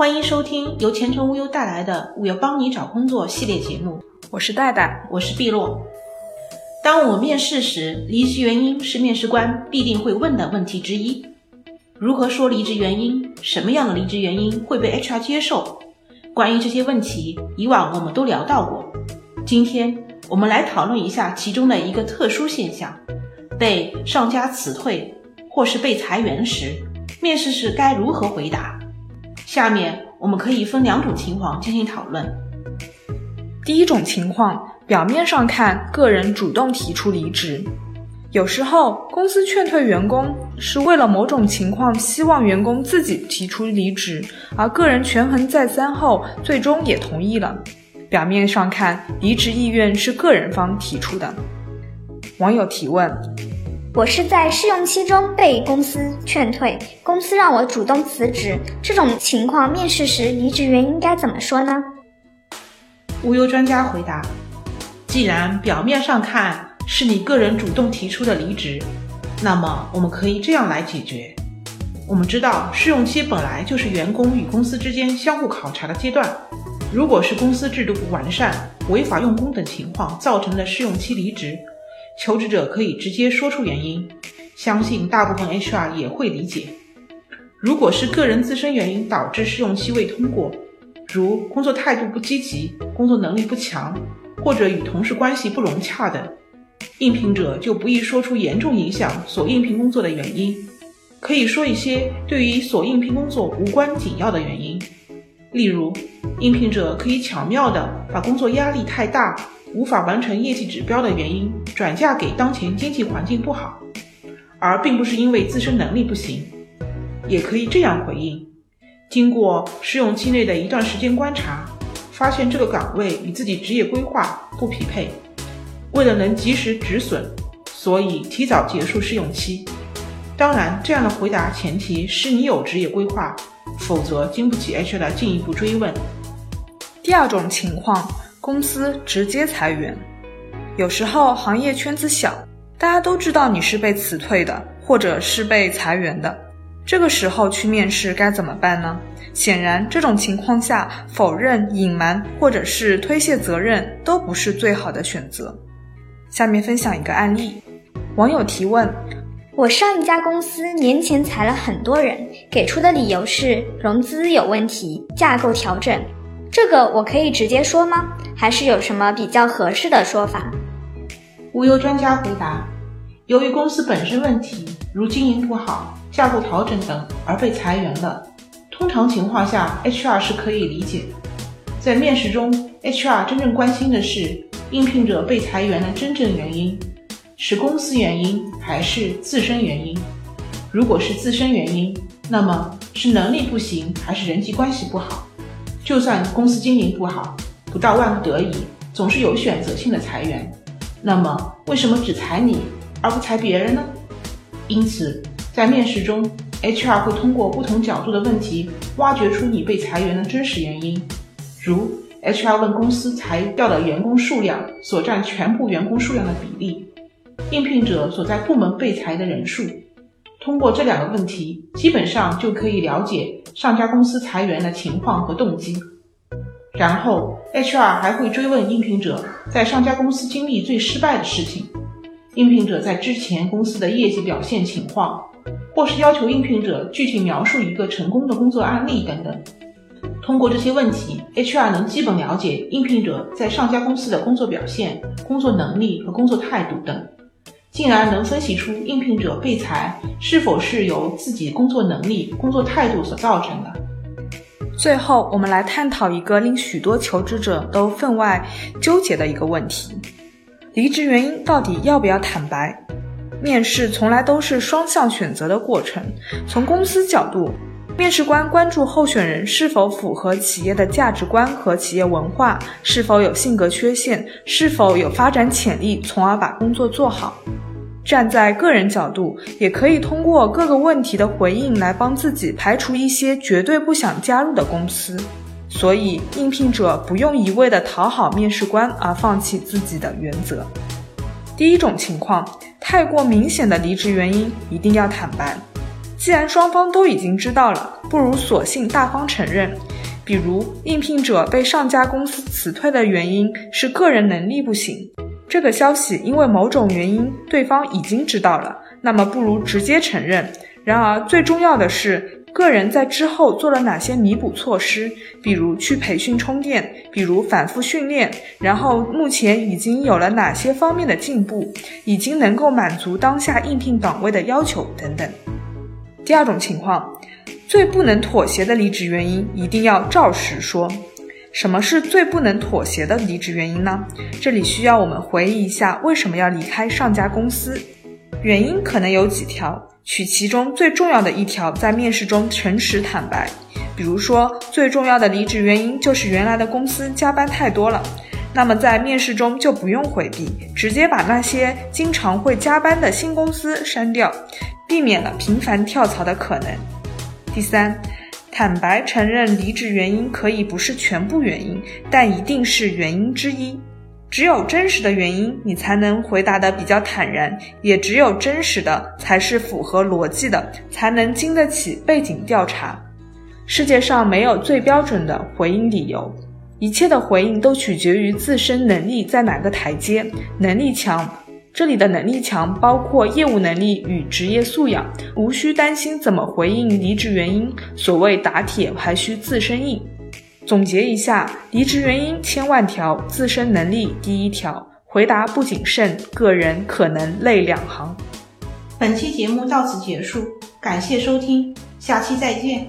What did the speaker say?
欢迎收听由前程无忧带来的“我要帮你找工作”系列节目。我是戴戴，我是碧落。当我面试时，离职原因是面试官必定会问的问题之一。如何说离职原因？什么样的离职原因会被 HR 接受？关于这些问题，以往我们都聊到过。今天我们来讨论一下其中的一个特殊现象：被上家辞退或是被裁员时，面试时该如何回答？下面我们可以分两种情况进行讨论。第一种情况，表面上看，个人主动提出离职。有时候，公司劝退员工是为了某种情况，希望员工自己提出离职，而个人权衡再三后，最终也同意了。表面上看，离职意愿是个人方提出的。网友提问。我是在试用期中被公司劝退，公司让我主动辞职。这种情况，面试时离职原因该怎么说呢？无忧专家回答：既然表面上看是你个人主动提出的离职，那么我们可以这样来解决。我们知道试用期本来就是员工与公司之间相互考察的阶段，如果是公司制度不完善、违法用工等情况造成的试用期离职。求职者可以直接说出原因，相信大部分 HR 也会理解。如果是个人自身原因导致试用期未通过，如工作态度不积极、工作能力不强，或者与同事关系不融洽等，应聘者就不宜说出严重影响所应聘工作的原因，可以说一些对于所应聘工作无关紧要的原因，例如，应聘者可以巧妙地把工作压力太大。无法完成业绩指标的原因转嫁给当前经济环境不好，而并不是因为自身能力不行。也可以这样回应：经过试用期内的一段时间观察，发现这个岗位与自己职业规划不匹配。为了能及时止损，所以提早结束试用期。当然，这样的回答前提是你有职业规划，否则经不起 HR 的进一步追问。第二种情况。公司直接裁员，有时候行业圈子小，大家都知道你是被辞退的，或者是被裁员的。这个时候去面试该怎么办呢？显然，这种情况下否认、隐瞒或者是推卸责任都不是最好的选择。下面分享一个案例，网友提问：我上一家公司年前裁了很多人，给出的理由是融资有问题、架构调整。这个我可以直接说吗？还是有什么比较合适的说法？无忧专家回答：由于公司本身问题，如经营不好、架构调整等而被裁员的，通常情况下，HR 是可以理解的。在面试中，HR 真正关心的是应聘者被裁员的真正原因，是公司原因还是自身原因？如果是自身原因，那么是能力不行还是人际关系不好？就算公司经营不好，不到万不得已，总是有选择性的裁员。那么，为什么只裁你而不裁别人呢？因此，在面试中，HR 会通过不同角度的问题，挖掘出你被裁员的真实原因。如，HR 问公司裁掉的员工数量所占全部员工数量的比例，应聘者所在部门被裁的人数。通过这两个问题，基本上就可以了解上家公司裁员的情况和动机。然后，HR 还会追问应聘者在上家公司经历最失败的事情，应聘者在之前公司的业绩表现情况，或是要求应聘者具体描述一个成功的工作案例等等。通过这些问题，HR 能基本了解应聘者在上家公司的工作表现、工作能力和工作态度等。进而能分析出应聘者被裁是否是由自己工作能力、工作态度所造成的。最后，我们来探讨一个令许多求职者都分外纠结的一个问题：离职原因到底要不要坦白？面试从来都是双向选择的过程。从公司角度，面试官关注候选人是否符合企业的价值观和企业文化，是否有性格缺陷，是否有发展潜力，从而把工作做好。站在个人角度，也可以通过各个问题的回应来帮自己排除一些绝对不想加入的公司。所以，应聘者不用一味的讨好面试官而放弃自己的原则。第一种情况，太过明显的离职原因一定要坦白。既然双方都已经知道了，不如索性大方承认。比如，应聘者被上家公司辞退的原因是个人能力不行，这个消息因为某种原因对方已经知道了，那么不如直接承认。然而，最重要的是，个人在之后做了哪些弥补措施，比如去培训充电，比如反复训练，然后目前已经有了哪些方面的进步，已经能够满足当下应聘岗位的要求等等。第二种情况，最不能妥协的离职原因一定要照实说。什么是最不能妥协的离职原因呢？这里需要我们回忆一下为什么要离开上家公司，原因可能有几条。取其中最重要的一条，在面试中诚实坦白。比如说，最重要的离职原因就是原来的公司加班太多了，那么在面试中就不用回避，直接把那些经常会加班的新公司删掉，避免了频繁跳槽的可能。第三，坦白承认离职原因可以不是全部原因，但一定是原因之一。只有真实的原因，你才能回答的比较坦然；也只有真实的，才是符合逻辑的，才能经得起背景调查。世界上没有最标准的回应理由，一切的回应都取决于自身能力在哪个台阶。能力强，这里的能力强包括业务能力与职业素养，无需担心怎么回应离职原因。所谓打铁还需自身硬。总结一下，离职原因千万条，自身能力第一条，回答不谨慎，个人可能泪两行。本期节目到此结束，感谢收听，下期再见。